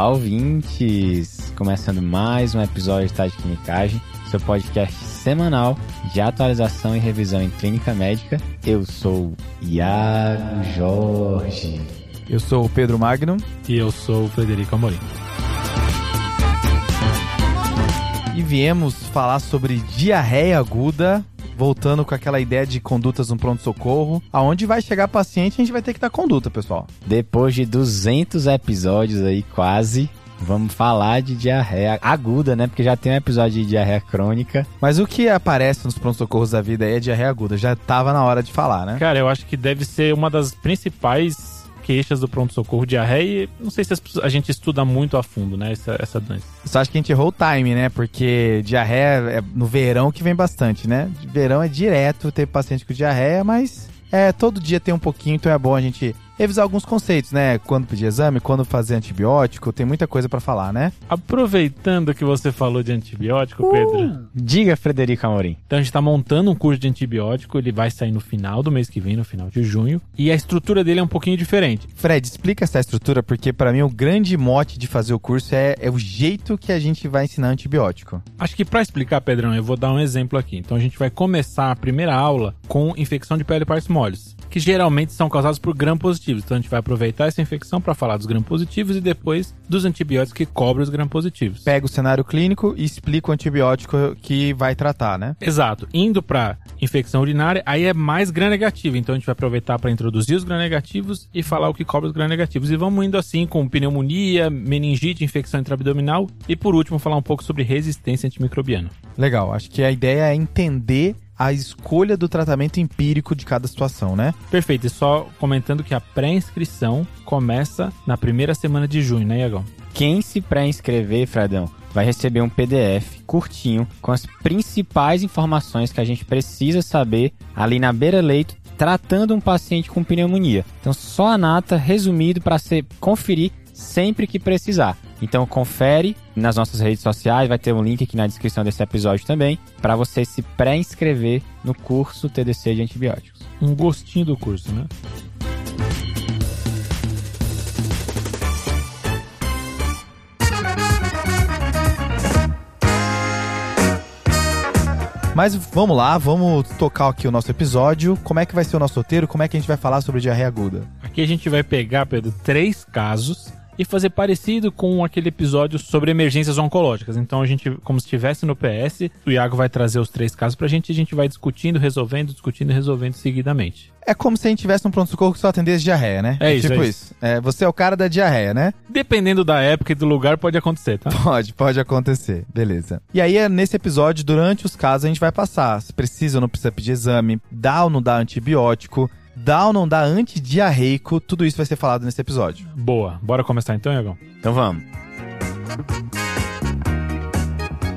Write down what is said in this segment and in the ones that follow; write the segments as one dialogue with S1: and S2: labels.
S1: Olá, ouvintes! Começando mais um episódio de Estágio de Clinicagem, seu podcast semanal de atualização e revisão em clínica médica. Eu sou Iago Jorge.
S2: Eu sou o Pedro Magnum.
S3: E eu sou o Frederico Amorim.
S2: E viemos falar sobre diarreia aguda, voltando com aquela ideia de condutas no pronto-socorro. Aonde vai chegar paciente, a gente vai ter que dar conduta, pessoal.
S1: Depois de 200 episódios aí, quase, vamos falar de diarreia aguda, né? Porque já tem um episódio de diarreia crônica.
S2: Mas o que aparece nos pronto-socorros da vida aí é diarreia aguda. Já tava na hora de falar, né?
S3: Cara, eu acho que deve ser uma das principais queixas do pronto-socorro, diarreia, e não sei se a gente estuda muito a fundo, né, essa, essa doença.
S2: Só acho que a gente errou o time, né, porque diarreia é no verão que vem bastante, né? Verão é direto ter paciente com diarreia, mas é, todo dia tem um pouquinho, então é bom a gente revisar alguns conceitos, né? Quando pedir exame, quando fazer antibiótico, tem muita coisa para falar, né?
S3: Aproveitando que você falou de antibiótico, uh, Pedro.
S1: Diga, Frederico Amorim.
S3: Então a gente tá montando um curso de antibiótico, ele vai sair no final do mês que vem, no final de junho, e a estrutura dele é um pouquinho diferente.
S2: Fred, explica essa estrutura, porque para mim o grande mote de fazer o curso é, é o jeito que a gente vai ensinar antibiótico.
S3: Acho que para explicar, Pedrão, eu vou dar um exemplo aqui. Então a gente vai começar a primeira aula com infecção de pele e partes moles que geralmente são causados por gram-positivos. Então a gente vai aproveitar essa infecção para falar dos gram-positivos e depois dos antibióticos que cobrem os gram-positivos.
S2: Pega o cenário clínico e explica o antibiótico que vai tratar, né?
S3: Exato. Indo para infecção urinária, aí é mais gram-negativo. Então a gente vai aproveitar para introduzir os gram-negativos e falar o que cobre os gram-negativos. E vamos indo assim com pneumonia, meningite, infecção intraabdominal e por último falar um pouco sobre resistência antimicrobiana.
S2: Legal. Acho que a ideia é entender a escolha do tratamento empírico de cada situação, né?
S3: Perfeito. E só comentando que a pré-inscrição começa na primeira semana de junho, né, Iagão?
S1: Quem se pré-inscrever, Fradão, vai receber um PDF curtinho com as principais informações que a gente precisa saber ali na beira-leito tratando um paciente com pneumonia. Então, só a nata resumido para você conferir sempre que precisar. Então confere nas nossas redes sociais, vai ter um link aqui na descrição desse episódio também, para você se pré-inscrever no curso TDC de antibióticos.
S3: Um gostinho do curso, né?
S2: Mas vamos lá, vamos tocar aqui o nosso episódio. Como é que vai ser o nosso roteiro? Como é que a gente vai falar sobre diarreia aguda?
S3: Aqui a gente vai pegar, Pedro, três casos e fazer parecido com aquele episódio sobre emergências oncológicas. Então a gente, como se estivesse no PS, o Iago vai trazer os três casos pra gente e a gente vai discutindo, resolvendo, discutindo e resolvendo seguidamente.
S2: É como se a gente tivesse um pronto-socorro que só atendesse diarreia, né?
S3: É isso.
S2: Tipo
S3: é
S2: isso. isso. É, você é o cara da diarreia, né?
S3: Dependendo da época e do lugar, pode acontecer, tá?
S2: Pode, pode acontecer. Beleza. E aí, nesse episódio, durante os casos, a gente vai passar se precisa ou não precisa pedir exame, dá ou não dá antibiótico, dá ou não dá antidiarreico, tudo isso vai ser falado nesse episódio.
S3: Boa. Bora começar então, Iagão?
S1: Então vamos.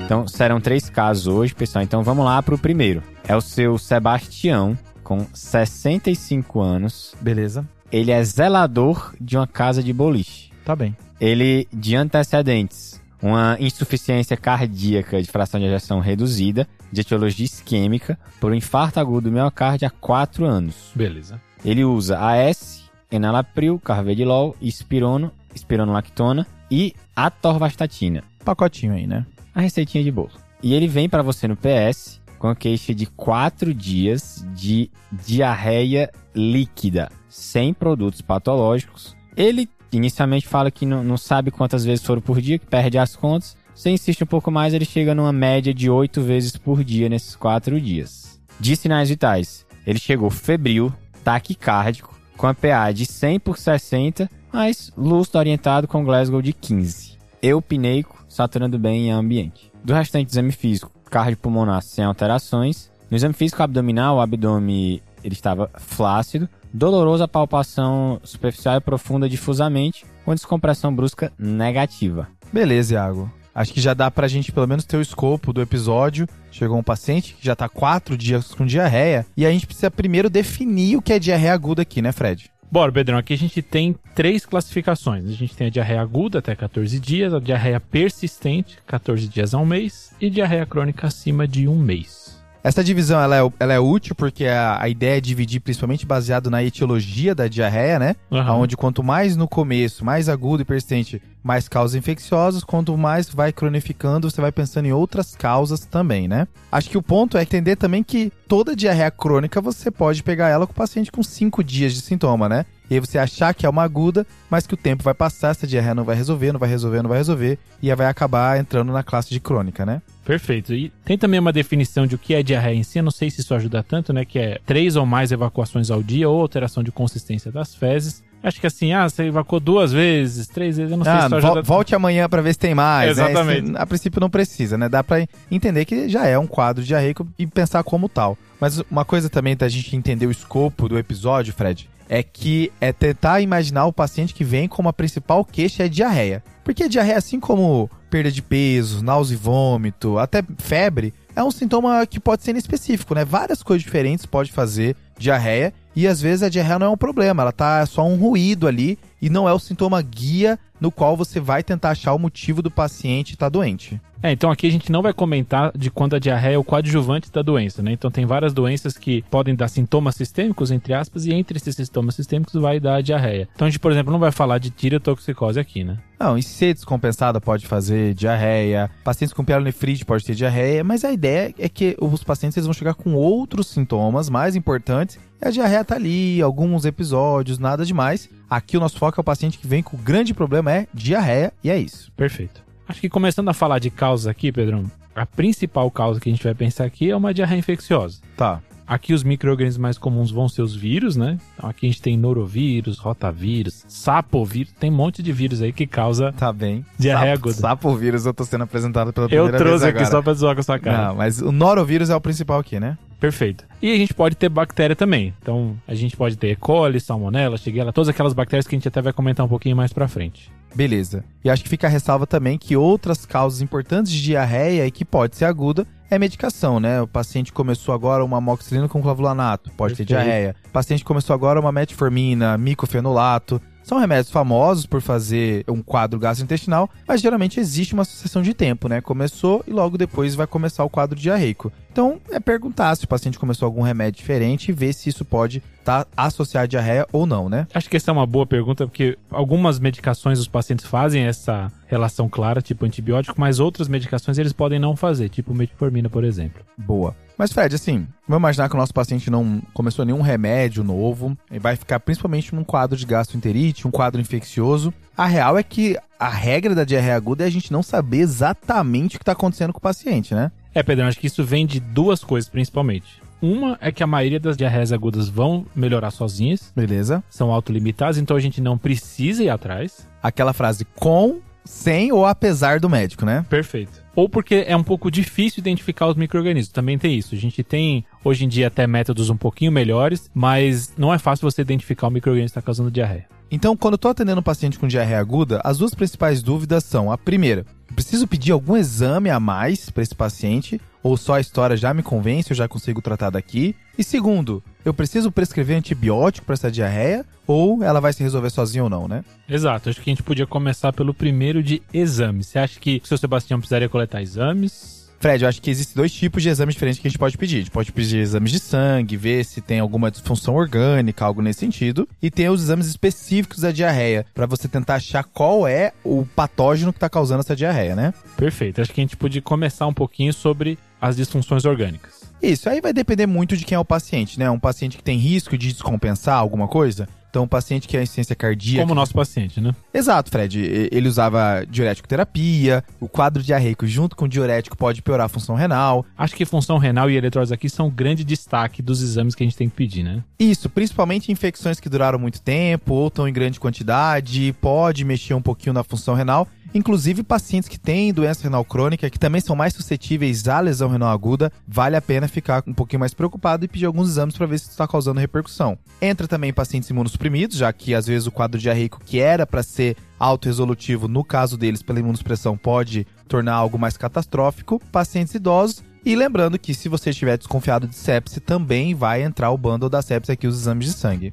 S1: Então serão três casos hoje, pessoal. Então vamos lá para o primeiro. É o seu Sebastião, com 65 anos.
S2: Beleza.
S1: Ele é zelador de uma casa de boliche.
S2: Tá bem.
S1: Ele, de antecedentes, uma insuficiência cardíaca de fração de ejeção reduzida, de etiologia isquêmica, por um infarto agudo do miocárdio há 4 anos.
S3: Beleza.
S1: Ele usa AS, enalapril, carvedilol, espirono, espironolactona e atorvastatina.
S2: Pacotinho aí, né?
S1: A receitinha de bolo. E ele vem para você no PS com a queixa de 4 dias de diarreia líquida, sem produtos patológicos. Ele inicialmente fala que não, não sabe quantas vezes foram por dia, que perde as contas. Se insiste um pouco mais, ele chega numa média de 8 vezes por dia nesses 4 dias. De sinais vitais, ele chegou febril, taquicárdico, com a PA de 100 por 60, mas lúcido orientado com Glasgow de 15. Eupineico, saturando bem em ambiente. Do restante do exame físico, cardiopulmonar sem alterações. No exame físico abdominal, o abdômen ele estava flácido, dolorosa palpação superficial e profunda difusamente, com descompressão brusca negativa.
S2: Beleza, Iago. Acho que já dá pra gente pelo menos ter o escopo do episódio. Chegou um paciente que já tá quatro dias com diarreia e a gente precisa primeiro definir o que é diarreia aguda aqui, né, Fred?
S3: Bora, Pedrão, aqui a gente tem três classificações. A gente tem a diarreia aguda até 14 dias, a diarreia persistente, 14 dias a um mês, e diarreia crônica acima de um mês.
S2: Essa divisão ela é, ela é útil porque a, a ideia é dividir principalmente baseado na etiologia da diarreia, né?
S3: Aham.
S2: Onde quanto mais no começo, mais agudo e persistente, mais causas infecciosas, quanto mais vai cronificando, você vai pensando em outras causas também, né? Acho que o ponto é entender também que toda diarreia crônica você pode pegar ela com o paciente com 5 dias de sintoma, né? E aí você achar que é uma aguda, mas que o tempo vai passar, essa diarreia não vai resolver, não vai resolver, não vai resolver, e aí vai acabar entrando na classe de crônica, né?
S3: Perfeito. E tem também uma definição de o que é diarreia em si, eu não sei se isso ajuda tanto, né? Que é três ou mais evacuações ao dia ou alteração de consistência das fezes. Acho que assim, ah, você evacuou duas vezes, três vezes, eu não sei
S2: Ah,
S3: se isso
S2: vo-
S3: ajuda
S2: volte amanhã pra ver se tem mais. né?
S3: Exatamente.
S2: Esse- a princípio não precisa, né? Dá pra entender que já é um quadro diarreico e pensar como tal. Mas uma coisa também da gente entender o escopo do episódio, Fred, é que é tentar imaginar o paciente que vem como a principal queixa é diarreia. Porque a diarreia, assim como perda de peso, náusea e vômito, até febre, é um sintoma que pode ser inespecífico, né? Várias coisas diferentes pode fazer diarreia e às vezes a diarreia não é um problema, ela tá só um ruído ali e não é o sintoma guia no qual você vai tentar achar o motivo do paciente estar doente.
S3: É, então aqui a gente não vai comentar de quando a diarreia é o coadjuvante da doença, né? Então tem várias doenças que podem dar sintomas sistêmicos, entre aspas, e entre esses sintomas sistêmicos vai dar a diarreia. Então a gente, por exemplo, não vai falar de tireotoxicose aqui, né?
S2: Não, e ser descompensada pode fazer diarreia, pacientes com pielonefrite pode ter diarreia, mas a ideia é que os pacientes eles vão chegar com outros sintomas mais importantes. E a diarreia tá ali, alguns episódios, nada demais. Aqui o nosso foco é o paciente que vem com o grande problema é diarreia e é isso.
S3: Perfeito. Acho que começando a falar de causas aqui, Pedrão, a principal causa que a gente vai pensar aqui é uma diarreia infecciosa.
S2: Tá.
S3: Aqui os micro-organismos mais comuns vão ser os vírus, né? Então aqui a gente tem norovírus, rotavírus, sapovírus, tem um monte de vírus aí que causa.
S2: Tá bem.
S3: Diarreia
S2: Sapo-
S3: aguda.
S2: Sapovírus eu tô sendo apresentado pela
S3: Eu
S2: primeira
S3: trouxe
S2: vez
S3: aqui
S2: agora.
S3: só pra zoar com a sua cara.
S2: Não, mas o norovírus é o principal aqui, né?
S3: Perfeito. E a gente pode ter bactéria também. Então a gente pode ter E. coli, salmonella, shigella, todas aquelas bactérias que a gente até vai comentar um pouquinho mais pra frente.
S2: Beleza. E acho que fica a ressalva também que outras causas importantes de diarreia e que pode ser aguda é medicação, né? O paciente começou agora uma amoxicilina com clavulanato, pode ter
S3: Perfeito.
S2: diarreia. O paciente começou agora uma metformina, micofenolato. São remédios famosos por fazer um quadro gastrointestinal, mas geralmente existe uma sucessão de tempo, né? Começou e logo depois vai começar o quadro diarreico. Então, é perguntar se o paciente começou algum remédio diferente e ver se isso pode estar associado à diarreia ou não, né?
S3: Acho que essa é uma boa pergunta, porque algumas medicações os pacientes fazem essa relação clara, tipo antibiótico, mas outras medicações eles podem não fazer, tipo metformina, por exemplo.
S2: Boa. Mas, Fred, assim, vamos imaginar que o nosso paciente não começou nenhum remédio novo, e vai ficar principalmente num quadro de gastroenterite, um quadro infeccioso. A real é que a regra da diarreia aguda é a gente não saber exatamente o que está acontecendo com o paciente, né?
S3: É, Pedrão, acho que isso vem de duas coisas principalmente. Uma é que a maioria das diarreias agudas vão melhorar sozinhas,
S2: Beleza?
S3: são autolimitadas, então a gente não precisa ir atrás.
S2: Aquela frase com, sem ou apesar do médico, né?
S3: Perfeito. Ou porque é um pouco difícil identificar os micro-organismos. Também tem isso. A gente tem, hoje em dia, até métodos um pouquinho melhores, mas não é fácil você identificar o micro-organismo que está causando diarreia.
S2: Então, quando eu tô atendendo um paciente com diarreia aguda, as duas principais dúvidas são: a primeira, preciso pedir algum exame a mais para esse paciente? Ou só a história já me convence, eu já consigo tratar daqui? E segundo, eu preciso prescrever antibiótico para essa diarreia? Ou ela vai se resolver sozinha ou não, né?
S3: Exato. Acho que a gente podia começar pelo primeiro de exames. Você acha que o seu Sebastião precisaria coletar exames?
S2: Fred, eu acho que existem dois tipos de exames diferentes que a gente pode pedir. A gente pode pedir exames de sangue, ver se tem alguma disfunção orgânica, algo nesse sentido. E tem os exames específicos da diarreia, para você tentar achar qual é o patógeno que está causando essa diarreia, né?
S3: Perfeito. Acho que a gente podia começar um pouquinho sobre as disfunções orgânicas.
S2: Isso, aí vai depender muito de quem é o paciente, né? Um paciente que tem risco de descompensar alguma coisa. Então, um paciente que é insuficiência cardíaca.
S3: Como o nosso paciente, né?
S2: Exato, Fred. Ele usava diurético terapia, o quadro diarreico junto com o diurético pode piorar a função renal.
S3: Acho que função renal e eletrólise aqui são o grande destaque dos exames que a gente tem que pedir, né?
S2: Isso, principalmente infecções que duraram muito tempo ou estão em grande quantidade, pode mexer um pouquinho na função renal. Inclusive, pacientes que têm doença renal crônica, que também são mais suscetíveis à lesão renal aguda, vale a pena ficar um pouquinho mais preocupado e pedir alguns exames para ver se está causando repercussão. Entra também pacientes imunossuprimidos, já que às vezes o quadro diarreico que era para ser autoresolutivo, no caso deles, pela imunossupressão, pode tornar algo mais catastrófico. Pacientes idosos e lembrando que se você estiver desconfiado de sepse, também vai entrar o bundle da sepse aqui, os exames de sangue.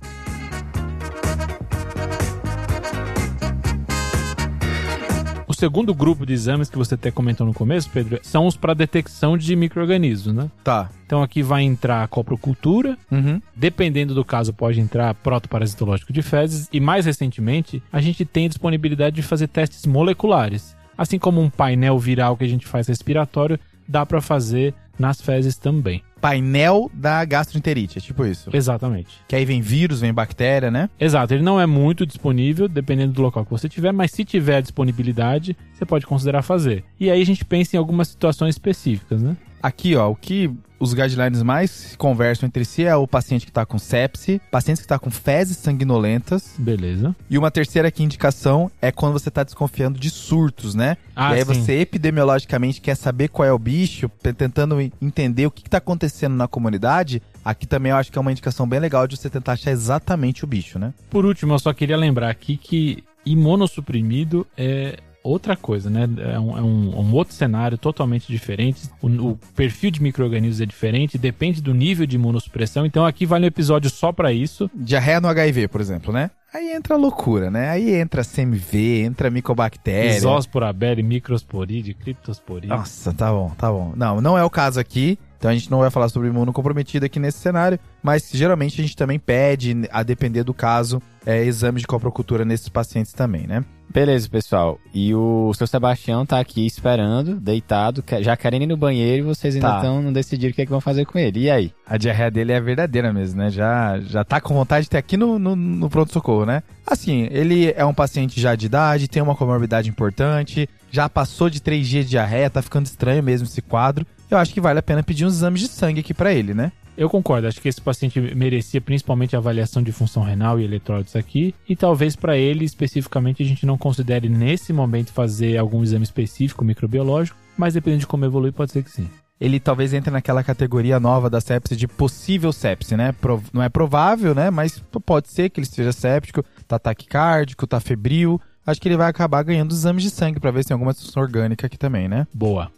S3: Segundo grupo de exames que você até comentou no começo, Pedro, são os para detecção de micro-organismos, né?
S2: Tá.
S3: Então aqui vai entrar a coprocultura,
S2: Uhum.
S3: dependendo do caso pode entrar protoparasitológico de fezes e mais recentemente a gente tem disponibilidade de fazer testes moleculares. Assim como um painel viral que a gente faz respiratório, dá para fazer nas fezes também.
S2: Painel da gastroenterite, é tipo isso.
S3: Exatamente.
S2: Que aí vem vírus, vem bactéria, né?
S3: Exato, ele não é muito disponível, dependendo do local que você tiver, mas se tiver disponibilidade, você pode considerar fazer. E aí a gente pensa em algumas situações específicas, né?
S2: Aqui, ó, o que os guidelines mais conversam entre si é o paciente que tá com sepse, pacientes que tá com fezes sanguinolentas,
S3: Beleza.
S2: e uma terceira aqui indicação é quando você tá desconfiando de surtos, né?
S3: Ah,
S2: e aí
S3: sim.
S2: você epidemiologicamente quer saber qual é o bicho, tentando en- entender o que, que tá acontecendo na comunidade. Aqui também eu acho que é uma indicação bem legal de você tentar achar exatamente o bicho, né?
S3: Por último, eu só queria lembrar aqui que imunossuprimido é outra coisa, né? É um, é um- um outro cenário totalmente diferente. O, o perfil de micro-organismos é diferente, depende do nível de imunossupressão. Então aqui vale um episódio só para isso.
S2: Diarreia no HIV, por exemplo, né? Aí entra a loucura, né? Aí entra CMV, entra micobactéria.
S3: Isospora abere, microsporide, criptosporide.
S2: Nossa, tá bom, tá bom. Não, não é o caso aqui. Então a gente não vai falar sobre imunocomprometido aqui nesse cenário, mas geralmente a gente também pede, a depender do caso, é, exames de coprocultura nesses pacientes também, né?
S1: Beleza, pessoal. E o seu Sebastião tá aqui esperando, deitado, já querendo ir no banheiro e vocês ainda
S2: Tá.
S1: estão não decidiram o que, é que vão fazer com ele. E aí?
S2: A diarreia dele é verdadeira mesmo, né? Já, já tá com vontade de ter aqui no, no, no pronto-socorro, né? Assim, ele é um paciente já de idade, tem uma comorbidade importante, já passou de três dias de diarreia, tá ficando estranho mesmo esse quadro. Eu acho que vale a pena pedir uns exames de sangue aqui pra ele, né?
S3: Eu concordo, acho que esse paciente merecia principalmente a avaliação de função renal e eletrólitos aqui, e talvez para ele especificamente a gente não considere nesse momento fazer algum exame específico microbiológico, mas dependendo de como evoluir, pode ser que sim.
S2: ele talvez entre naquela categoria nova da sepse de possível sepse, né? Prov- não é provável, né? Mas pode ser que ele esteja séptico, tá taquicárdico, tá febril. Acho que ele vai acabar ganhando exames de sangue pra ver se tem alguma disfunção orgânica aqui também, né?
S3: Boa.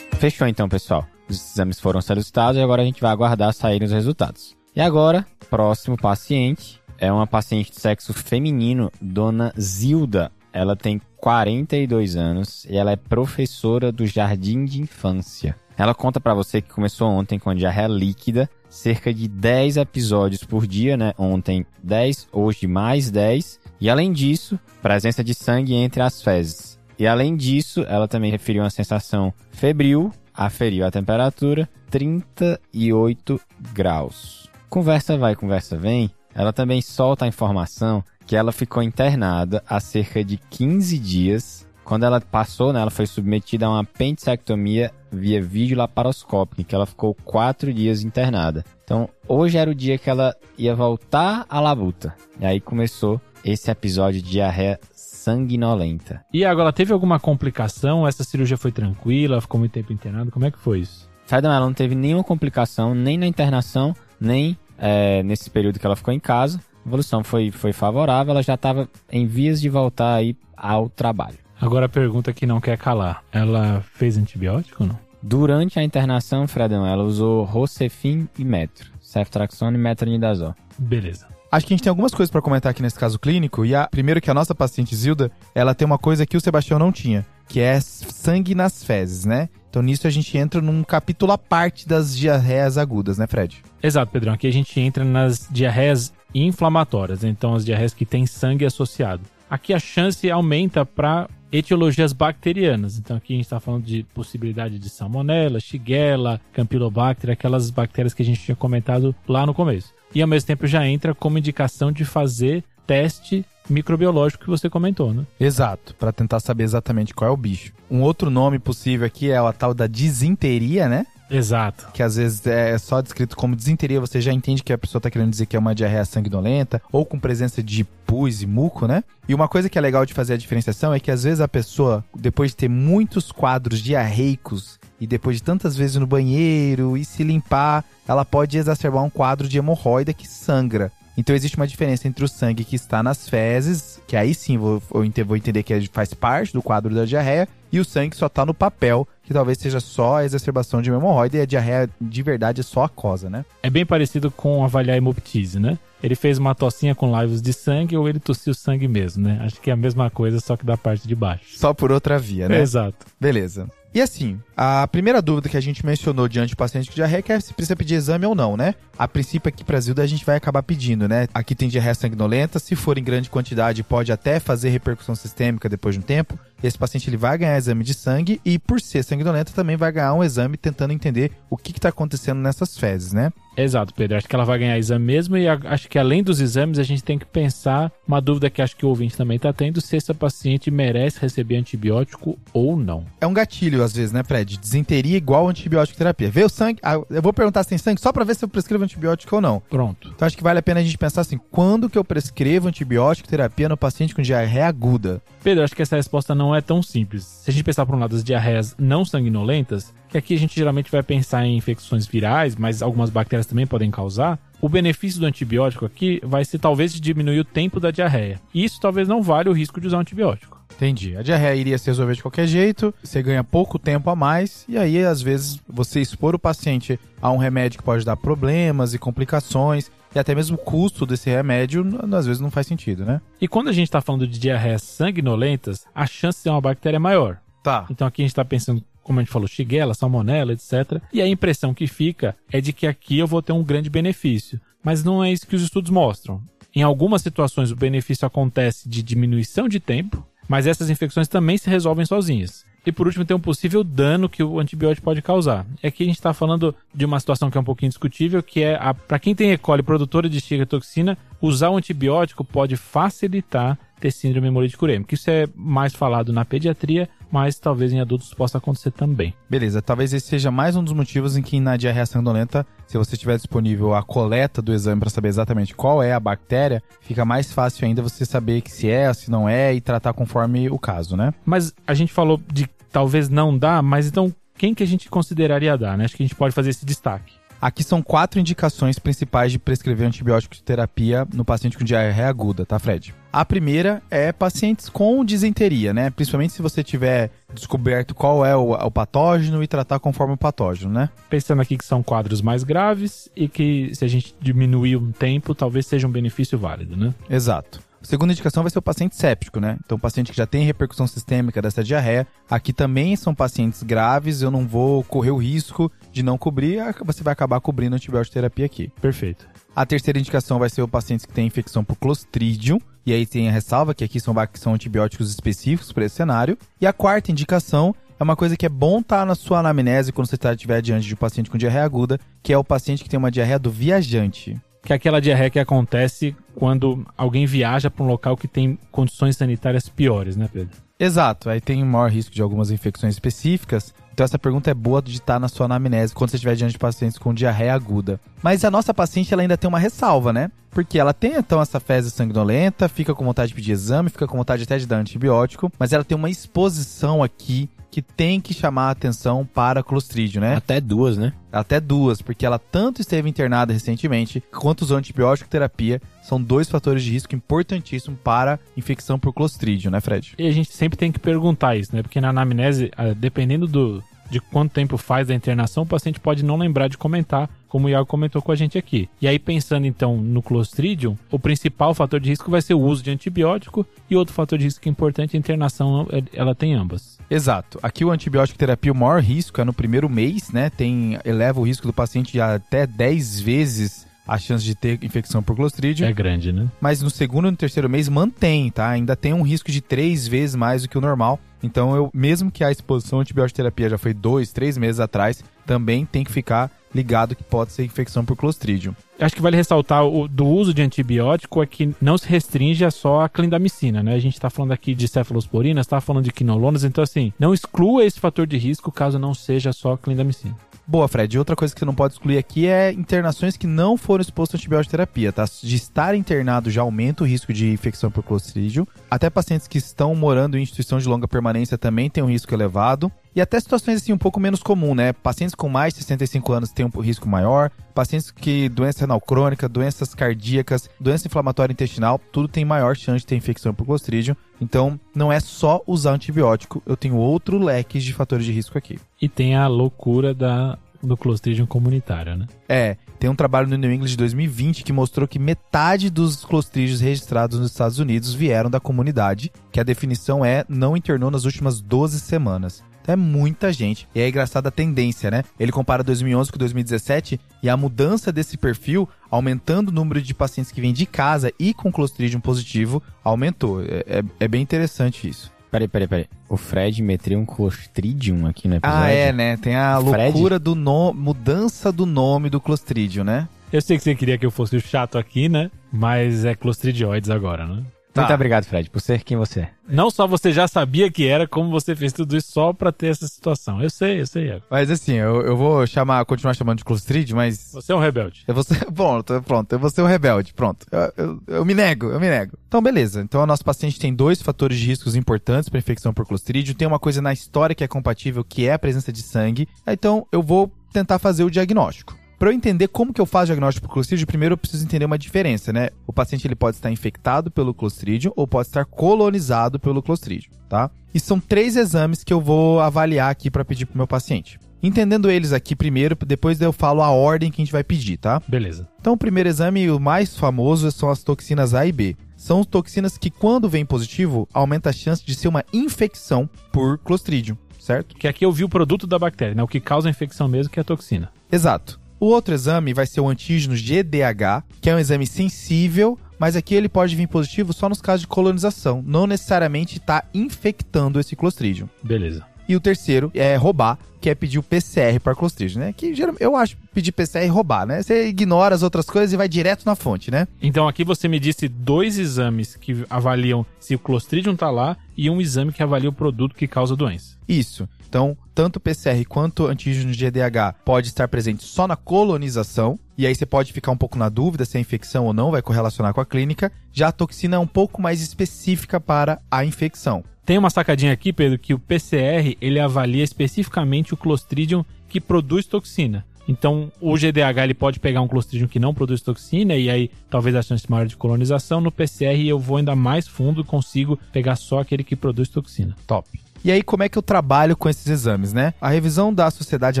S1: Fechou então, pessoal. Os exames foram solicitados e agora a gente vai aguardar saírem os resultados. E agora, próximo paciente é uma paciente de sexo feminino, dona Zilda. Ela tem 42 anos e ela é professora do Jardim de Infância. Ela conta pra você que começou ontem com diarreia líquida, cerca de 10 episódios por dia, né? Ontem 10, hoje mais 10. E além disso, presença de sangue entre as fezes. E além disso, ela também referiu uma sensação febril, aferiu a temperatura 38 graus. Conversa vai, conversa vem. Ela também solta a informação que ela ficou internada há cerca de 15 dias. Quando ela passou, né, ela foi submetida a uma apendicectomia via vídeo laparoscópica, que ela ficou 4 dias internada. Então, hoje era o dia que ela ia voltar à labuta. E aí começou esse episódio de diarreia sanguinolenta.
S3: E agora, teve alguma complicação? Essa cirurgia foi tranquila? Ficou muito tempo internado? Como é que foi isso?
S1: Fredon, ela não teve nenhuma complicação, nem na internação, nem é, nesse período que ela ficou em casa. A evolução foi, foi favorável, ela já estava em vias de voltar aí ao trabalho.
S3: Agora a pergunta que não quer calar. Ela fez antibiótico ou não?
S1: Durante a internação, Fredão, ela usou Rocefin e Metro, ceftraxona e metronidazol.
S3: Beleza.
S2: Acho que a gente tem algumas coisas pra comentar aqui nesse caso clínico. E a, primeiro que a nossa paciente Zilda, ela tem uma coisa que o Sebastião não tinha, que é sangue nas fezes, né? Então nisso a gente entra num capítulo à parte das diarreias agudas, né, Fred?
S3: Exato, Pedrão. Aqui a gente entra nas diarreias inflamatórias, então as diarreias que têm sangue associado. Aqui a chance aumenta para etiologias bacterianas. Então aqui a gente está falando de possibilidade de salmonella, shigella, campylobacter, aquelas bactérias que a gente tinha comentado lá no começo. E ao mesmo tempo já entra como indicação de fazer teste microbiológico que você comentou, né?
S2: Exato, pra tentar saber exatamente qual é o bicho. Um outro nome possível aqui é a tal da disenteria, né?
S3: Exato.
S2: que às vezes é só descrito como disenteria, você já entende que a pessoa tá querendo dizer que é uma diarreia sanguinolenta ou com presença de pus e muco, né? E uma coisa que é legal de fazer a diferenciação é que às vezes a pessoa, depois de ter muitos quadros diarreicos e depois de tantas vezes no banheiro e se limpar, ela pode exacerbar um quadro de hemorroida que sangra. Então existe uma diferença entre o sangue que está nas fezes, que aí sim vou, vou entender que faz parte do quadro da diarreia, e o sangue que só está no papel, que talvez seja só a exacerbação de uma hemorroida e a diarreia de verdade é só aquosa, né?
S3: É bem parecido com avaliar hemoptise, né? Ele fez uma tocinha com laivos de sangue ou ele tossiu sangue mesmo, né? Acho que é a mesma coisa, só que da parte de baixo.
S2: Só por outra via, né?
S3: Exato.
S2: Beleza. E assim, a primeira dúvida que a gente mencionou diante do paciente com diarreia é se precisa pedir exame ou não, né? A princípio aqui Zilda a gente vai acabar pedindo, né? Aqui tem diarreia sanguinolenta, se for em grande quantidade pode até fazer repercussão sistêmica depois de um tempo. Esse paciente ele vai ganhar exame de sangue e por ser sanguinolenta também vai ganhar um exame tentando entender o que está acontecendo nessas fezes, né?
S3: Exato, Pedro. Acho que ela vai ganhar exame mesmo e acho que além dos exames a gente tem que pensar uma dúvida que acho que o ouvinte também está tendo se essa paciente merece receber antibiótico ou não.
S2: É um gatilho às vezes, né, Fred? Desinteria igual antibiótico terapia. Vê o sangue, ah, eu vou perguntar se tem sangue só para ver se eu prescrevo antibiótico ou não.
S3: Pronto.
S2: Então acho que vale a pena a gente pensar assim, quando que eu prescrevo antibiótico terapia no paciente com diarreia aguda?
S3: Pedro, acho que essa resposta não é tão simples. Se a gente pensar por um lado das diarreias não sanguinolentas, que aqui a gente geralmente vai pensar em infecções virais, mas algumas bactérias também podem causar, o benefício do antibiótico aqui vai ser talvez de diminuir o tempo da diarreia. E isso talvez não vale o risco de usar um antibiótico.
S2: Entendi. A diarreia iria se resolver de qualquer jeito, você ganha pouco tempo a mais, e aí, às vezes, você expor o paciente a um remédio que pode dar problemas e complicações, e até mesmo o custo desse remédio, às vezes, não faz sentido, né?
S3: E quando a gente está falando de diarreias sanguinolentas, a chance de ser uma bactéria é maior.
S2: Tá.
S3: Então aqui a gente está pensando como a gente falou, Shigella, Salmonella, etc. E a impressão que fica é de que aqui eu vou ter um grande benefício. Mas não é isso que os estudos mostram. Em algumas situações, o benefício acontece de diminuição de tempo, mas essas infecções também se resolvem sozinhas. E por último, tem um possível dano que o antibiótico pode causar. É que a gente está falando de uma situação que é um pouquinho discutível, que é para quem tem E. coli produtora de toxina, usar o antibiótico pode facilitar ter síndrome hemolítica urêmica. Isso é mais falado na pediatria, mas talvez em adultos possa acontecer também.
S2: Beleza, talvez esse seja mais um dos motivos em que na diarreia sanguinolenta, se você tiver disponível a coleta do exame para saber exatamente qual é a bactéria, fica mais fácil ainda você saber que se é, se não é e tratar conforme o caso, né?
S3: Mas a gente falou de talvez não dá, mas então quem que a gente consideraria dar, né? Acho que a gente pode fazer esse destaque.
S2: Aqui são quatro indicações principais de prescrever antibiótico de terapia no paciente com diarreia aguda, tá, Fred? A primeira é pacientes com disenteria, né? Principalmente se você tiver descoberto qual é o, o, patógeno e tratar conforme o patógeno, né?
S3: Pensando aqui que são quadros mais graves e que se a gente diminuir um tempo, talvez seja um benefício válido, né?
S2: Exato. A segunda indicação vai ser o paciente séptico, né? Então, o paciente que já tem repercussão sistêmica dessa diarreia. Aqui também são pacientes graves, eu não vou correr o risco de não cobrir, você vai acabar cobrindo a antibiótico terapia aqui.
S3: Perfeito.
S2: A terceira indicação vai ser o paciente que tem infecção por Clostridium, e aí tem a ressalva que aqui são, são antibióticos específicos para esse cenário. E a quarta indicação é uma coisa que é bom estar tá na sua anamnese quando você estiver diante de um paciente com diarreia aguda, que é o paciente que tem uma diarreia do viajante
S3: que é aquela diarreia que acontece quando alguém viaja para um local que tem condições sanitárias piores, né, Pedro?
S2: Exato, aí tem um maior risco de algumas infecções específicas. Então essa pergunta é boa de estar na sua anamnese quando você estiver diante de pacientes com diarreia aguda. Mas a nossa paciente ela ainda tem uma ressalva, né? Porque ela tem então essa fezes sanguinolenta, fica com vontade de pedir exame, fica com vontade até de dar antibiótico, mas ela tem uma exposição aqui que tem que chamar a atenção para Clostridium, né?
S1: Até duas, né?
S2: Até duas, porque ela tanto esteve internada recentemente, quanto usou antibiótico terapia, são dois fatores de risco importantíssimos para infecção por Clostridium, né, Fred?
S3: E a gente sempre tem que perguntar isso, né? Porque na anamnese, ah, dependendo do, de quanto tempo faz da internação, o paciente pode não lembrar de comentar, como o Iago comentou com a gente aqui. E aí, pensando então no Clostridium, o principal fator de risco vai ser o uso de antibiótico e outro fator de risco importante, a internação, é, ela tem ambas.
S2: Exato. Aqui o antibiótico terapia, o maior risco é no primeiro mês, né? Tem, eleva o risco do paciente até 10 vezes a chance de ter infecção por Clostridium.
S3: É grande, né?
S2: Mas no segundo e no terceiro mês mantém, tá? Ainda tem um risco de três vezes mais do que o normal. Então, eu, mesmo que a exposição à terapia já foi dois, três meses atrás, também tem que ficar ligado que pode ser infecção por Clostridium.
S3: Acho que vale ressaltar o do uso de antibiótico é que não se restringe a só a clindamicina, né? A gente está falando aqui de cefalosporinas, está falando de quinolonas, então assim, não exclua esse fator de risco caso não seja só a clindamicina.
S2: Boa, Fred. Outra coisa que você não pode excluir aqui é internações que não foram expostas à antibiótico terapia, tá? De estar internado já aumenta o risco de infecção por Clostridium. Até pacientes que estão morando em instituição de longa permanência também tem um risco elevado. E até situações assim um pouco menos comum, né? Pacientes com mais de 65 anos têm um risco maior, pacientes que doença renal crônica, doenças cardíacas, doença inflamatória intestinal, tudo tem maior chance de ter infecção por Clostridium. Então, não é só usar antibiótico, eu tenho outro leque de fatores de risco aqui.
S3: E tem a loucura da, do Clostridium comunitário, né?
S2: É, tem um trabalho no New England de 2020 que mostrou que metade dos clostrídeos registrados nos Estados Unidos vieram da comunidade, que a definição é não internou nas últimas 12 semanas. É muita gente. E é engraçada a tendência, né? Ele compara 2011 com 2017 e a mudança desse perfil, aumentando o número de pacientes que vêm de casa e com clostridium positivo, aumentou. É, é, é bem interessante isso.
S1: Peraí, peraí, peraí. O Fred meteu um Clostridium aqui no episódio.
S2: Ah, é, né? Tem a
S1: Fred?
S2: loucura do nome, mudança do nome do Clostridium, né?
S3: Eu sei que você queria que eu fosse o chato aqui, né? Mas é Clostridioides agora, né?
S2: Tá.
S1: Muito obrigado, Fred, por ser quem você é.
S3: Não só você já sabia que era, como você fez tudo isso só pra ter essa situação. Eu sei, eu sei.
S2: Mas assim, eu, eu vou chamar, continuar chamando de Clostridium, mas
S3: Você é um rebelde.
S2: Eu vou ser. Pronto, pronto. Eu vou ser um rebelde. Pronto. Eu, eu, eu me nego, eu me nego. Então, beleza. Então, a nossa paciente tem dois fatores de riscos importantes para infecção por Clostridium. Tem uma coisa na história que é compatível, que é a presença de sangue. Então, eu vou tentar fazer o diagnóstico. Para eu entender como que eu faço o diagnóstico por Clostridium, primeiro eu preciso entender uma diferença, né? O paciente ele pode estar infectado pelo Clostridium ou pode estar colonizado pelo Clostridium, tá? E são três exames que eu vou avaliar aqui para pedir pro meu paciente. Entendendo eles aqui primeiro, depois eu falo a ordem que a gente vai pedir, tá?
S3: Beleza.
S2: Então, o primeiro exame, o mais famoso, são as toxinas A e B. São toxinas que, quando vem positivo, aumenta a chance de ser uma infecção por Clostridium, certo?
S3: Que aqui eu vi o produto da bactéria, né? O que causa a infecção mesmo, que é a toxina.
S2: Exato. O outro exame vai ser o antígeno GDH, que é um exame sensível, mas aqui ele pode vir positivo só nos casos de colonização, não necessariamente está infectando esse Clostridium.
S3: Beleza.
S2: E o terceiro é roubar, que é pedir o PCR para Clostridium, né? Que geralmente, eu acho pedir PCR e roubar, né? Você ignora as outras coisas e vai direto na fonte, né?
S3: Então aqui você me disse dois exames que avaliam se o Clostridium tá lá e um exame que avalia o produto que causa a doença.
S2: Isso. Então, tanto o PCR quanto o antígeno GDH pode estar presente só na colonização, e aí você pode ficar um pouco na dúvida se a infecção ou não vai correlacionar com a clínica. Já a toxina é um pouco mais específica para a infecção.
S3: Tem uma sacadinha aqui, Pedro, que o PCR ele avalia especificamente o Clostridium que produz toxina. Então, o GDH ele pode pegar um Clostridium que não produz toxina e aí talvez a chance maior de colonização. No PCR eu vou ainda mais fundo e consigo pegar só aquele que produz toxina.
S2: Top. E aí, como é que eu trabalho com esses exames, né? A revisão da Sociedade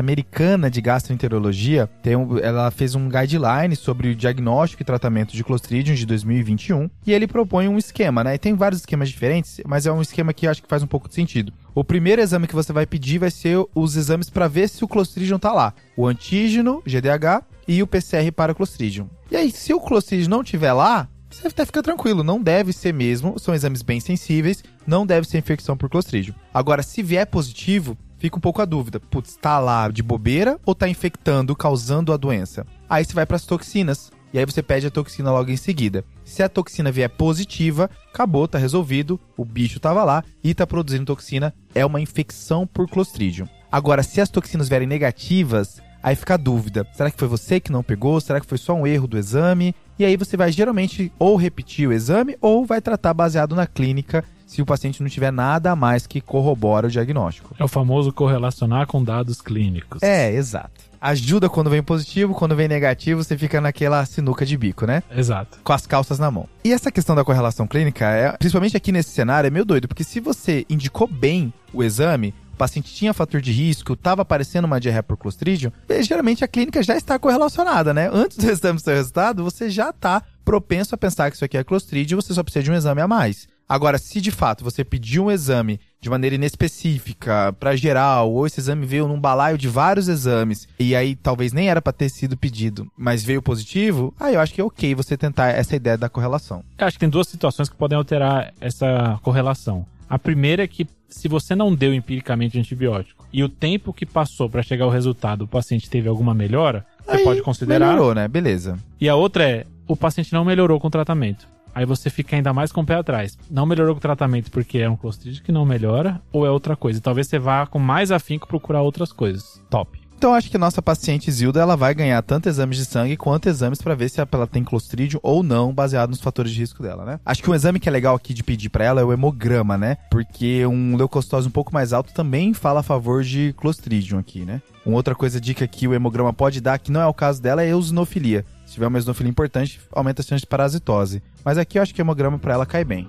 S2: Americana de Gastroenterologia, tem um, ela fez um guideline sobre o diagnóstico e tratamento de Clostridium de 2021, e ele propõe um esquema, né? E tem vários esquemas diferentes, mas é um esquema que eu acho que faz um pouco de sentido. O primeiro exame que você vai pedir vai ser os exames para ver se o Clostridium tá lá. O antígeno, GDH, e o PCR para o Clostridium. E aí, se o Clostridium não tiver lá, você até fica tranquilo, não deve ser mesmo, são exames bem sensíveis, não deve ser infecção por Clostridium. Agora, se vier positivo, fica um pouco a dúvida, putz, tá lá de bobeira ou tá infectando, causando a doença? Aí você vai para as toxinas, e aí você pede a toxina logo em seguida. Se a toxina vier positiva, acabou, tá resolvido, o bicho tava lá e tá produzindo toxina, é uma infecção por Clostridium. Agora, se as toxinas vierem negativas, aí fica a dúvida. Será que foi você que não pegou? Será que foi só um erro do exame? E aí você vai geralmente ou repetir o exame ou vai tratar baseado na clínica se o paciente não tiver nada a mais que corrobora o diagnóstico.
S3: É o famoso correlacionar com dados clínicos.
S2: É, exato. Ajuda quando vem positivo, quando vem negativo, você fica naquela sinuca de bico, né?
S3: Exato.
S2: Com as calças na mão. E essa questão da correlação clínica, é, principalmente aqui nesse cenário, é meio doido, porque se você indicou bem o exame, paciente tinha fator de risco, estava aparecendo uma diarreia por Clostridium, e geralmente a clínica já está correlacionada, né? Antes do exame ser resultado, você já está propenso a pensar que isso aqui é Clostridium, você só precisa de um exame a mais. Agora, se de fato você pediu um exame de maneira inespecífica, para geral, ou esse exame veio num balaio de vários exames, e aí talvez nem era para ter sido pedido, mas veio positivo, aí eu acho que é ok você tentar essa ideia da correlação.
S3: Eu acho que tem duas situações que podem alterar essa correlação. A primeira é que se você não deu empiricamente antibiótico e o tempo que passou para chegar ao resultado, o paciente teve alguma melhora, você
S2: Aí,
S3: pode considerar.
S2: Melhorou, né? Beleza.
S3: E a outra é, o paciente não melhorou com o tratamento. Aí você fica ainda mais com o pé atrás. Não melhorou com o tratamento porque é um Clostridium que não melhora ou é outra coisa. Talvez você vá com mais afinco procurar outras coisas.
S2: Top. Então acho que a nossa paciente Zilda ela vai ganhar tanto exames de sangue quanto exames para ver se ela tem clostridium ou não, baseado nos fatores de risco dela, né? Acho que um exame que é legal aqui de pedir para ela é o hemograma, né? Porque um leucocitose um pouco mais alto também fala a favor de clostridium aqui, né? Uma outra coisa dica que o hemograma pode dar, que não é o caso dela, é eosinofilia. Se tiver uma eosinofilia importante, aumenta a chance de parasitose. Mas aqui eu acho que o hemograma para ela cai bem.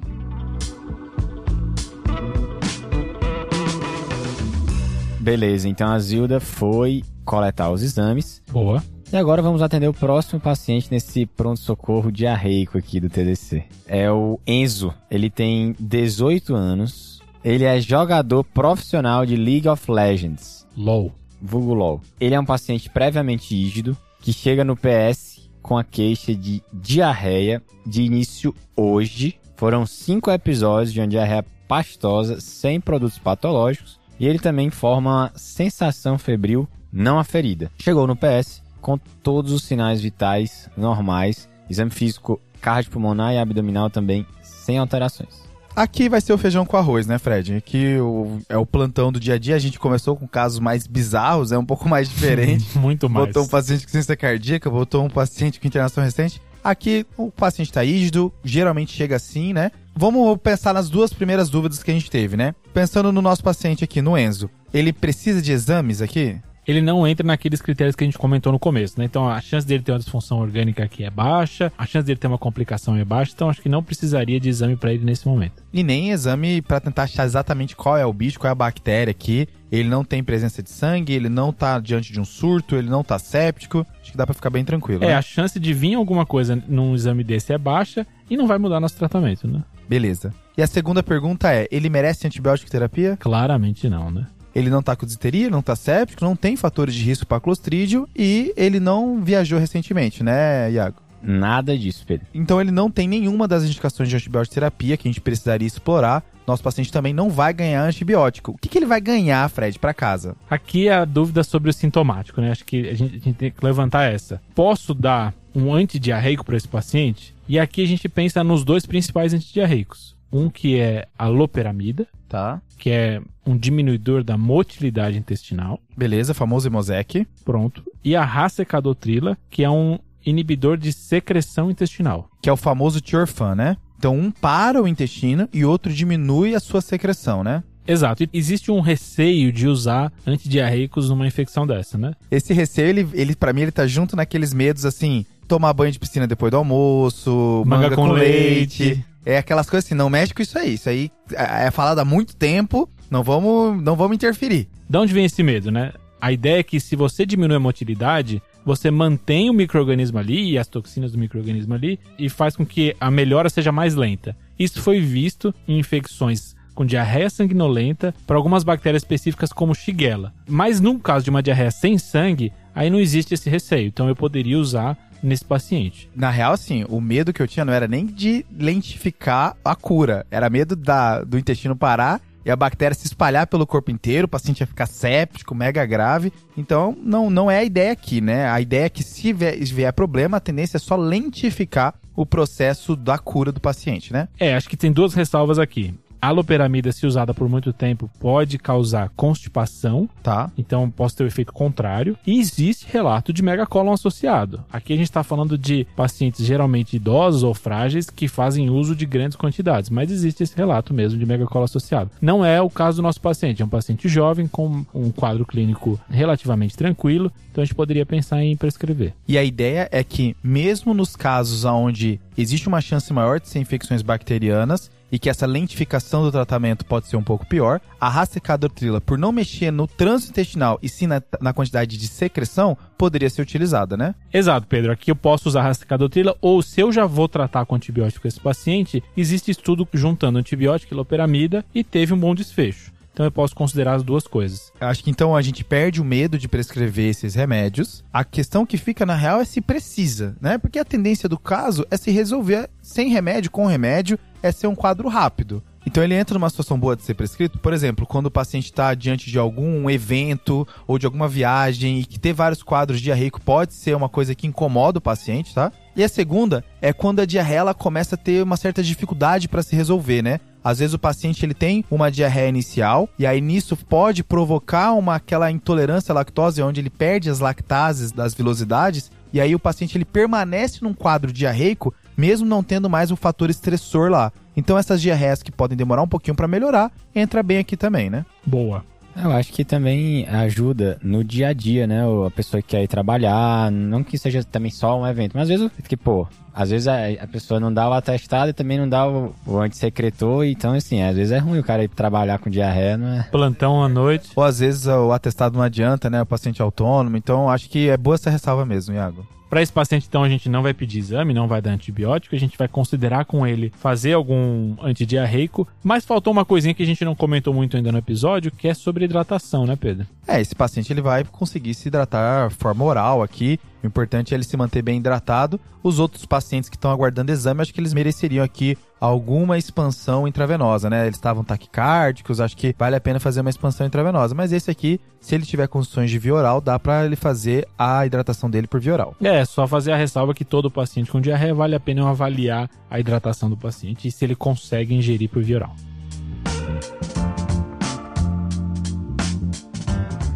S1: Beleza, então a Zilda foi coletar os exames.
S3: Boa.
S1: E agora vamos atender o próximo paciente nesse pronto-socorro diarreico aqui do TDC. É o Enzo. Ele tem 18 anos. Ele é jogador profissional de League of Legends.
S3: LOL.
S1: Vulgo LOL. Ele é um paciente previamente ígido que chega no PS com a queixa de diarreia de início hoje. Foram cinco episódios de uma diarreia pastosa sem produtos patológicos e ele também informa uma sensação febril não aferida. Chegou no PS com todos os sinais vitais normais, exame físico cardiopulmonar e abdominal também sem alterações.
S2: Aqui vai ser o feijão com arroz, né, Fred? Aqui o, é o plantão do dia a dia. A gente começou com casos mais bizarros, é um pouco mais diferente.
S3: Muito mais.
S2: Botou um paciente com ciência cardíaca, botou um paciente com internação recente. Aqui o paciente está ígido, geralmente chega assim, né? Vamos pensar nas duas primeiras dúvidas que a gente teve, né? Pensando no nosso paciente aqui, no Enzo. Ele precisa de exames aqui?
S3: Ele não entra naqueles critérios que a gente comentou no começo, né? Então a chance dele ter uma disfunção orgânica aqui é baixa, a chance dele ter uma complicação é baixa, então acho que não precisaria de exame para ele nesse momento.
S2: E nem exame para tentar achar exatamente qual é o bicho, qual é a bactéria aqui. Ele não tem presença de sangue, ele não tá diante de um surto, ele não tá séptico. Acho que dá para ficar bem tranquilo.
S3: É,
S2: né?
S3: a chance de vir alguma coisa num exame desse é baixa e não vai mudar nosso tratamento, né?
S2: Beleza. E a segunda pergunta é: ele merece antibiótico terapia?
S3: Claramente não, né?
S2: Ele não tá com disteria, não tá séptico, não tem fatores de risco para clostrídio e ele não viajou recentemente, né, Iago?
S1: Nada disso, Pedro.
S2: Então ele não tem nenhuma das indicações de antibiótico terapia que a gente precisaria explorar. Nosso paciente também não vai ganhar antibiótico. O que, que ele vai ganhar, Fred, para casa?
S3: Aqui é a dúvida sobre o sintomático, né? Acho que a gente, a gente tem que levantar essa. Posso dar um antidiarreico para esse paciente? E aqui a gente pensa nos dois principais antidiarreicos. Um que é a loperamida,
S2: Tá.
S3: que é um diminuidor da motilidade intestinal.
S2: Beleza, famoso Emosec.
S3: Pronto. E a racecadotrila, que é um inibidor de secreção intestinal.
S2: Que é o famoso Tiorfan, né? Então um para o intestino e outro diminui a sua secreção, né?
S3: Exato. E existe um receio de usar antidiarreicos numa infecção dessa, né?
S2: Esse receio, ele, ele para mim, ele tá junto naqueles medos assim, tomar banho de piscina depois do almoço, manga,
S3: Manga
S2: com,
S3: com
S2: leite.
S3: leite.
S2: É aquelas coisas assim, não mexe com isso aí. Isso aí é é falado há muito tempo, não vamos, não vamos interferir.
S3: De onde vem esse medo, né? A ideia é que se você diminui a motilidade, você mantém o microorganismo ali e as toxinas do microorganismo ali e faz com que a melhora seja mais lenta. Isso foi visto em infecções com diarreia sanguinolenta para algumas bactérias específicas como Shigella. Mas no caso de uma diarreia sem sangue, aí não existe esse receio. Então eu poderia usar nesse paciente.
S2: Na real, assim, o medo que eu tinha não era nem de lentificar a cura, era medo da, do intestino parar e a bactéria se espalhar pelo corpo inteiro, o paciente ia ficar séptico, mega grave. Então, não, não é a ideia aqui, né? A ideia é que se vier, vier problema, a tendência é só lentificar o processo da cura do paciente, né?
S3: É, acho que tem duas ressalvas aqui. A loperamida, se usada por muito tempo, pode causar constipação,
S2: Tá.
S3: então posso ter o efeito contrário. E existe relato de megacólon associado. Aqui a gente está falando de pacientes geralmente idosos ou frágeis que fazem uso de grandes quantidades, mas existe esse relato mesmo de megacólon associado. Não é o caso do nosso paciente, é um paciente jovem com um quadro clínico relativamente tranquilo, então a gente poderia pensar em prescrever.
S2: E a ideia é que, mesmo nos casos onde existe uma chance maior de ser infecções bacterianas e que essa lentificação do tratamento pode ser um pouco pior, a racecadotrila, por não mexer no trânsito intestinal e sim na, na quantidade de secreção, poderia ser utilizada, né?
S3: Exato, Pedro. Aqui eu posso usar racecadotrila ou se eu já vou tratar com antibiótico esse paciente, existe estudo juntando antibiótico e loperamida e teve um bom desfecho. Então eu posso considerar as duas coisas.
S2: Acho que então a gente perde o medo de prescrever esses remédios. A questão que fica na real é se precisa, né? Porque a tendência do caso é se resolver sem remédio, com remédio, é ser um quadro rápido. Então ele entra numa situação boa de ser prescrito, por exemplo, quando o paciente está diante de algum evento ou de alguma viagem e que ter vários quadros diarreicos pode ser uma coisa que incomoda o paciente, tá? E a segunda é quando a diarreia ela começa a ter uma certa dificuldade para se resolver, né? Às vezes o paciente ele tem uma diarreia inicial e aí nisso pode provocar uma aquela intolerância à lactose onde ele perde as lactases das vilosidades e aí o paciente ele permanece num quadro diarreico mesmo não tendo mais um fator estressor lá. Então essas diarreias que podem demorar um pouquinho para melhorar, entra bem aqui também, né?
S3: Boa.
S1: Eu acho que também ajuda no dia a dia, né? A pessoa que quer ir trabalhar, não que seja também só um evento, mas às vezes, que, pô, às vezes a, a, pessoa não dá o atestado e também não dá o, o antissecretor, então assim, às vezes é ruim o cara ir trabalhar com diarreia, não é?
S3: Plantão à noite.
S2: Ou às vezes o atestado não adianta, né? O paciente é autônomo, então acho que é boa essa ressalva mesmo, Iago.
S3: Para esse paciente, então, a gente não vai pedir exame, não vai dar antibiótico, a gente vai considerar com ele fazer algum antidiarreico, mas faltou uma coisinha que a gente não comentou muito ainda no episódio, que é sobre hidratação, né, Pedro?
S2: É, esse paciente ele vai conseguir se hidratar forma oral aqui, o importante é ele se manter bem hidratado. Os outros pacientes que estão aguardando exame, acho que eles mereceriam aqui alguma expansão intravenosa, né? Eles estavam taquicárdicos, acho que vale a pena fazer uma expansão intravenosa. Mas esse aqui, se ele tiver condições de via oral, dá para ele fazer a hidratação dele por via oral.
S3: É, só fazer a ressalva que todo paciente com diarreia vale a pena eu avaliar a hidratação do paciente e se ele consegue ingerir por via oral.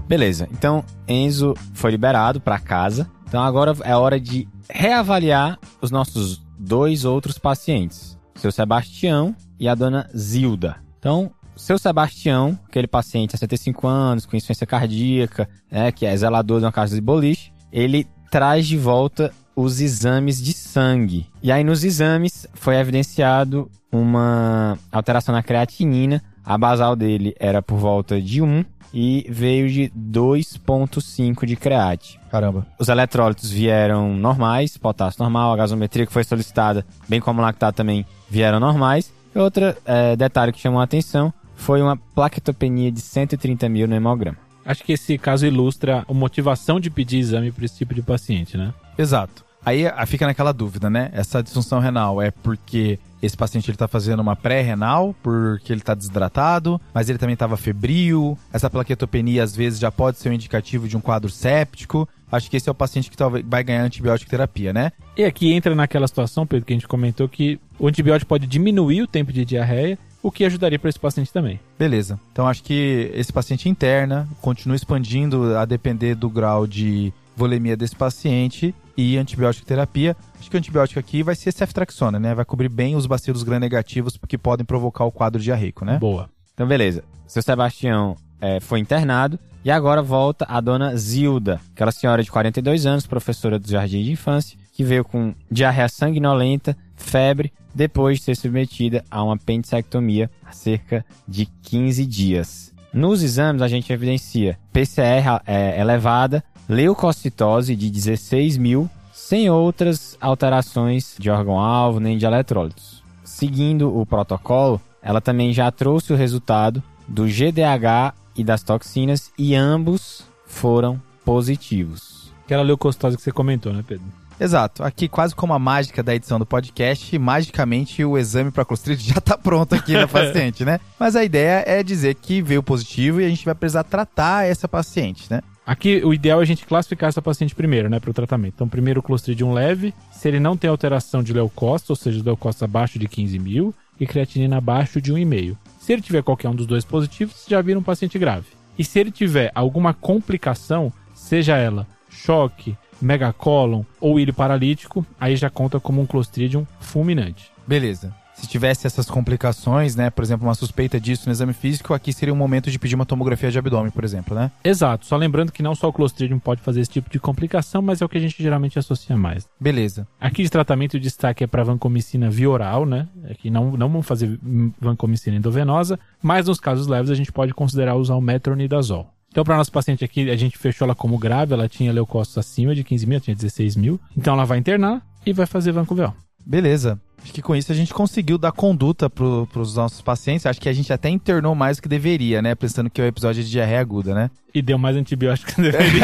S1: Beleza, então Enzo foi liberado para casa então agora é hora de reavaliar os nossos dois outros pacientes, seu Sebastião e a dona Zilda. Então, seu Sebastião, aquele paciente de 65 anos, com insuficiência cardíaca, né, que é zelador de uma casa de boliche, ele traz de volta os exames de sangue. E aí nos exames foi evidenciado uma alteração na creatinina. A basal dele era por volta de 1 e veio de 2,5 de create.
S2: Caramba.
S1: Os eletrólitos vieram normais, potássio normal, a gasometria que foi solicitada, bem como o lactato também vieram normais. E outro é, detalhe que chamou a atenção foi uma plaquetopenia de 130 mil no hemograma.
S3: Acho que esse caso ilustra a motivação de pedir exame para esse tipo de paciente, né?
S2: Exato. Aí fica naquela dúvida, né? Essa disfunção renal é porque esse paciente ele tá fazendo uma pré-renal porque ele está desidratado, mas ele também estava febril. Essa plaquetopenia às vezes já pode ser um indicativo de um quadro séptico. Acho que esse é o paciente que talvez vai ganhar antibiótico terapia, né?
S3: E aqui entra naquela situação, Pedro, que a gente comentou que o antibiótico pode diminuir o tempo de diarreia, o que ajudaria para esse paciente também.
S2: Beleza. Então acho que esse paciente interna continua expandindo a depender do grau de volemia desse paciente e antibiótico terapia. Acho que o antibiótico aqui vai ser ceftraxona, né? Vai cobrir bem os bacilos gram-negativos que podem provocar o quadro diarreico, né?
S3: Boa.
S1: Então, beleza. Seu Sebastião é, foi internado e agora volta a dona Zilda, aquela senhora de 42 anos, professora do Jardim de Infância, que veio com diarreia sanguinolenta, febre, depois de ser submetida a uma apendicectomia há cerca de 15 dias. Nos exames, a gente evidencia PCR é, elevada, leucocitose de 16 mil, sem outras alterações de órgão-alvo nem de eletrólitos. Seguindo o protocolo, ela também já trouxe o resultado do GDH e das toxinas e ambos foram positivos.
S3: Aquela leucocitose que você comentou, né, Pedro?
S2: Exato. Aqui, quase como a mágica da edição do podcast, magicamente o exame para Clostridium já está pronto aqui na paciente, né? Mas a ideia é dizer que veio positivo e a gente vai precisar tratar essa paciente, né?
S3: Aqui, o ideal é a gente classificar essa paciente primeiro, né, para o tratamento. Então, primeiro o Clostridium leve, se ele não tem alteração de leucócitos, ou seja, leucócitos abaixo de 15 mil, e creatinina abaixo de 1,5. Se ele tiver qualquer um dos dois positivos, já vira um paciente grave. E se ele tiver alguma complicação, seja ela choque, megacolon ou ilho paralítico, aí já conta como um Clostridium fulminante.
S2: Beleza se tivesse essas complicações, né, por exemplo, uma suspeita disso no exame físico, aqui seria um momento de pedir uma tomografia de abdômen, por exemplo, né?
S3: Exato. Só lembrando que não só o Clostridium pode fazer esse tipo de complicação, mas é o que a gente geralmente associa mais.
S2: Beleza.
S3: Aqui de tratamento o destaque é para vancomicina via oral, né? Aqui não, não vamos fazer vancomicina endovenosa, mas nos casos leves a gente pode considerar usar o metronidazol. Então, para nosso paciente aqui, a gente fechou ela como grave, ela tinha leucócitos acima de 15 mil, tinha 16 mil. Então, ela vai internar e vai fazer vancovel.
S2: Beleza. Acho que com isso a gente conseguiu dar conduta para os nossos pacientes. Acho que a gente até internou mais do que deveria, né? Pensando que é o episódio de diarreia aguda, né?
S3: E deu mais antibiótico que deveria.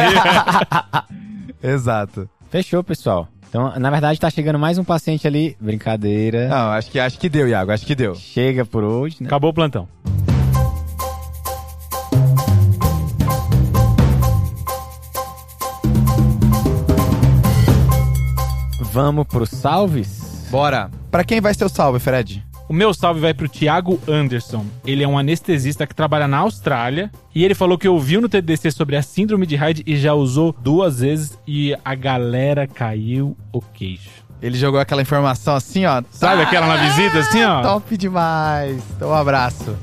S2: Exato.
S1: Fechou, pessoal. Então, na verdade, tá chegando mais um paciente ali. Brincadeira.
S2: Não, acho que, acho que deu, Iago. Acho que deu.
S1: Chega por hoje, né?
S3: Acabou o plantão.
S1: Vamos pro salves?
S2: Bora. Para quem vai ser o salve, Fred?
S3: O meu salve vai pro Thiago Anderson. Ele é um anestesista que trabalha na Austrália. E ele falou que ouviu no TDC sobre a síndrome de Hyde e já usou duas vezes e a galera caiu o queixo.
S2: Ele jogou aquela informação assim, ó.
S3: Sabe aquela na visita assim, ó?
S2: Top demais. Então, um abraço.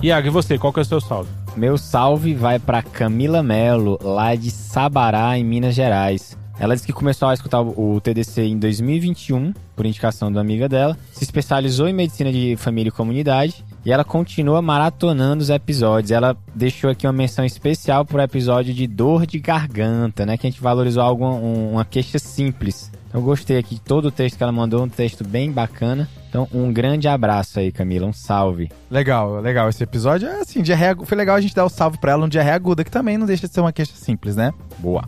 S3: Iago, e você? Qual que é o seu salve?
S1: Meu salve vai para Camila Melo, lá de Sabará, em Minas Gerais. Ela disse que começou a escutar o TDC em 2021, por indicação da amiga dela, se especializou em medicina de família e comunidade e ela continua maratonando os episódios. Ela deixou aqui uma menção especial para o episódio de dor de garganta, né? Que a gente valorizou algo, um, uma queixa simples. Então, eu gostei aqui de todo o texto que ela mandou, um texto bem bacana. Então, um grande abraço aí, Camila. Um salve.
S2: Legal, legal. Esse episódio é assim, diarreia, foi legal a gente dar o salve para ela, um diarreia aguda, que também não deixa de ser uma queixa simples, né?
S1: Boa.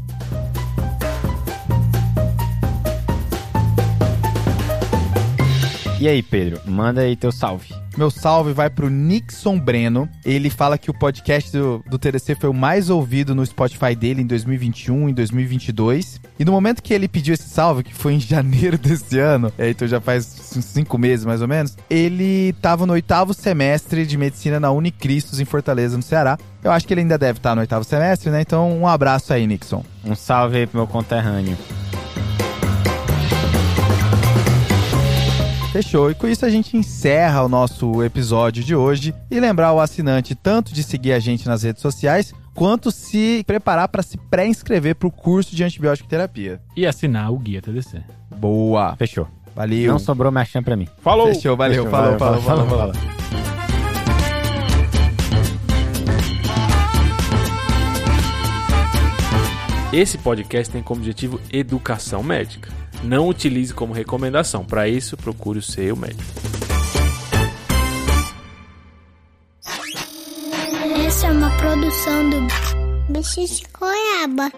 S1: E aí, Pedro, manda aí teu salve.
S2: Meu salve vai pro Nixon Breno. Ele fala que o podcast do, do TDC foi o mais ouvido no Spotify dele em 2021 e 2022. E no momento que ele pediu esse salve, que foi em janeiro desse ano, é, então já faz cinco meses mais ou menos, ele tava no oitavo semestre de medicina na Unicristos em Fortaleza, no Ceará. Eu acho que ele ainda deve estar no oitavo semestre, né? Então um abraço aí, Nixon.
S1: Um salve aí pro meu conterrâneo.
S2: Fechou. E com isso a gente encerra o nosso episódio de hoje. E lembrar o assinante tanto de seguir a gente nas redes sociais, quanto se preparar para se pré-inscrever para o curso de antibiótico terapia.
S3: E assinar o Guia TDC.
S2: Boa.
S1: Fechou.
S2: Valeu.
S1: Não sobrou merchan pra mim.
S3: Falou!
S2: Fechou, valeu.
S1: Fechou,
S2: falou,
S1: valeu,
S2: falou, falou, falou.
S4: Esse podcast tem como objetivo educação médica. Não utilize como recomendação. Para isso, procure o seu médico.
S5: Essa é uma produção do Bicho de Goiaba.